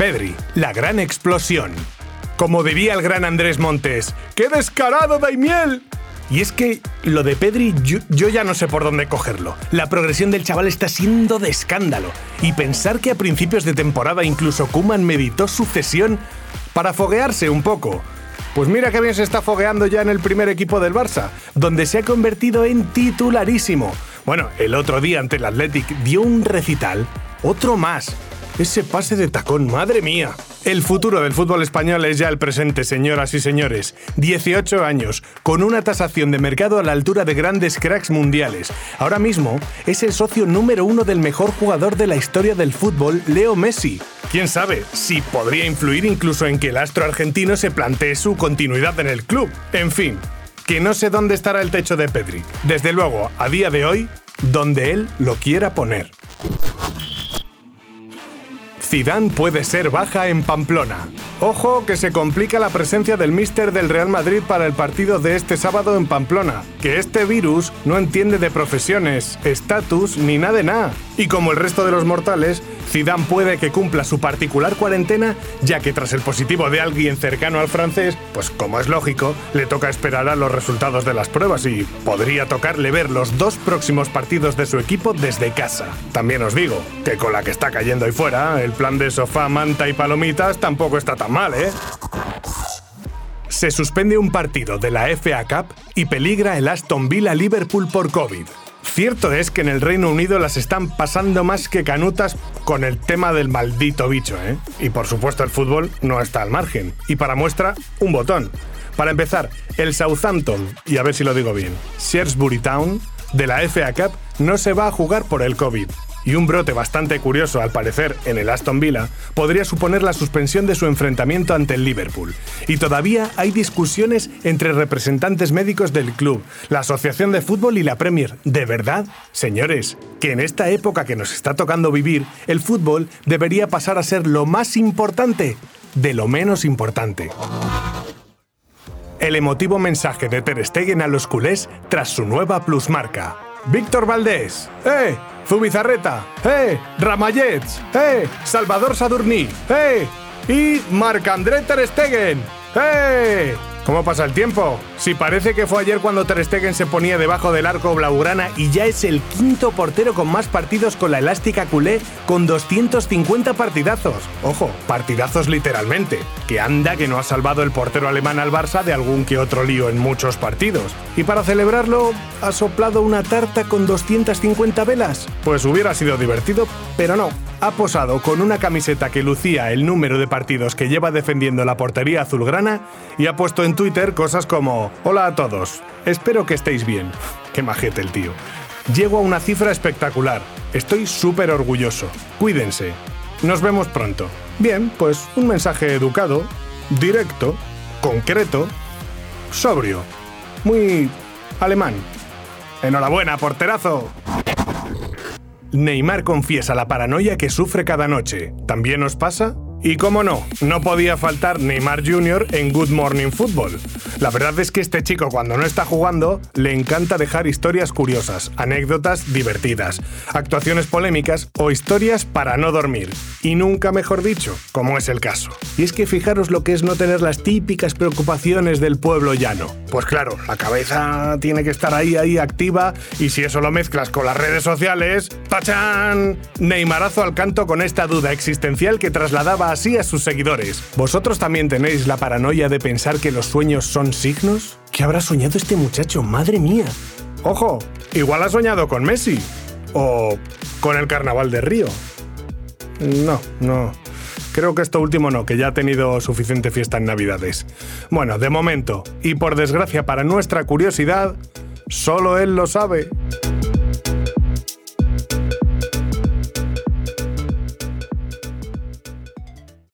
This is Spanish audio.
Pedri, la gran explosión. Como diría el gran Andrés Montes, ¡qué descarado Daimiel! Y es que lo de Pedri yo, ya no sé por dónde cogerlo. La progresión del chaval está siendo de escándalo. Y pensar que a principios de temporada incluso Kuman meditó su cesión para foguearse un poco. Pues mira que bien se está fogueando ya en el primer equipo del Barça, donde se ha convertido en titularísimo. Bueno, el otro día ante el Athletic dio un recital, otro más. Ese pase de tacón, madre mía. El futuro del fútbol español es ya el presente, señoras y señores. 18 años, con una tasación de mercado a la altura de grandes cracks mundiales. Ahora mismo es el socio número uno del mejor jugador de la historia del fútbol, Leo Messi. Quién sabe si podría influir incluso en que el astro argentino se plantee su continuidad en el club. En fin, que no sé dónde estará el techo de Pedri. Desde luego, a día de hoy, donde él lo quiera poner. Zidane puede ser baja en Pamplona. Ojo que se complica la presencia del míster del Real Madrid para el partido de este sábado en Pamplona, que este virus no entiende de profesiones, estatus ni nada de nada. Y como el resto de los mortales, Zidane puede que cumpla su particular cuarentena, ya que tras el positivo de alguien cercano al francés, pues como es lógico, le toca esperar a los resultados de las pruebas y podría tocarle ver los dos próximos partidos de su equipo desde casa. También os digo que con la que está cayendo ahí fuera, el plan de sofá, manta y palomitas tampoco está tan mal, ¿eh? Se suspende un partido de la FA Cup y peligra el Aston Villa Liverpool por COVID. Cierto es que en el Reino Unido las están pasando más que canutas con el tema del maldito bicho, ¿eh? Y por supuesto el fútbol no está al margen. Y para muestra, un botón. Para empezar, el Southampton, y a ver si lo digo bien, Shrewsbury Town, de la FA Cup, no se va a jugar por el COVID y un brote bastante curioso al parecer en el Aston Villa podría suponer la suspensión de su enfrentamiento ante el Liverpool. Y todavía hay discusiones entre representantes médicos del club, la Asociación de Fútbol y la Premier. ¿De verdad? Señores, que en esta época que nos está tocando vivir, el fútbol debería pasar a ser lo más importante de lo menos importante. El emotivo mensaje de Ter Stegen a los culés tras su nueva plusmarca. Víctor Valdés, ¡eh! Zubizarreta, ¡eh! Ramallets, ¡eh! Salvador Sadurní, ¡eh! Y Marc-André Ter Stegen, ¡eh! ¿Cómo pasa el tiempo? Si parece que fue ayer cuando Ter Stegen se ponía debajo del arco blaugrana y ya es el quinto portero con más partidos con la elástica culé con 250 partidazos. Ojo, partidazos literalmente, que anda que no ha salvado el portero alemán al Barça de algún que otro lío en muchos partidos. Y para celebrarlo, ¿ha soplado una tarta con 250 velas? Pues hubiera sido divertido, pero no. Ha posado con una camiseta que lucía el número de partidos que lleva defendiendo la portería azulgrana y ha puesto en Twitter cosas como Hola a todos, espero que estéis bien. Qué majete el tío. Llego a una cifra espectacular. Estoy súper orgulloso. Cuídense. Nos vemos pronto. Bien, pues un mensaje educado, directo, concreto, sobrio. Muy alemán. Enhorabuena, porterazo. Neymar confiesa la paranoia que sufre cada noche. ¿También os pasa? Y cómo no, no podía faltar Neymar Jr. en Good Morning Football. La verdad es que este chico cuando no está jugando le encanta dejar historias curiosas, anécdotas divertidas, actuaciones polémicas o historias para no dormir. Y nunca mejor dicho, como es el caso. Y es que fijaros lo que es no tener las típicas preocupaciones del pueblo llano. Pues claro, la cabeza tiene que estar ahí, ahí activa y si eso lo mezclas con las redes sociales, ¡pachán! Neymarazo al canto con esta duda existencial que trasladaba así a sus seguidores. ¿Vosotros también tenéis la paranoia de pensar que los sueños signos? ¿Qué habrá soñado este muchacho? ¡Madre mía! Ojo, igual ha soñado con Messi. O con el Carnaval de Río. No, no. Creo que esto último no, que ya ha tenido suficiente fiesta en Navidades. Bueno, de momento, y por desgracia para nuestra curiosidad, solo él lo sabe.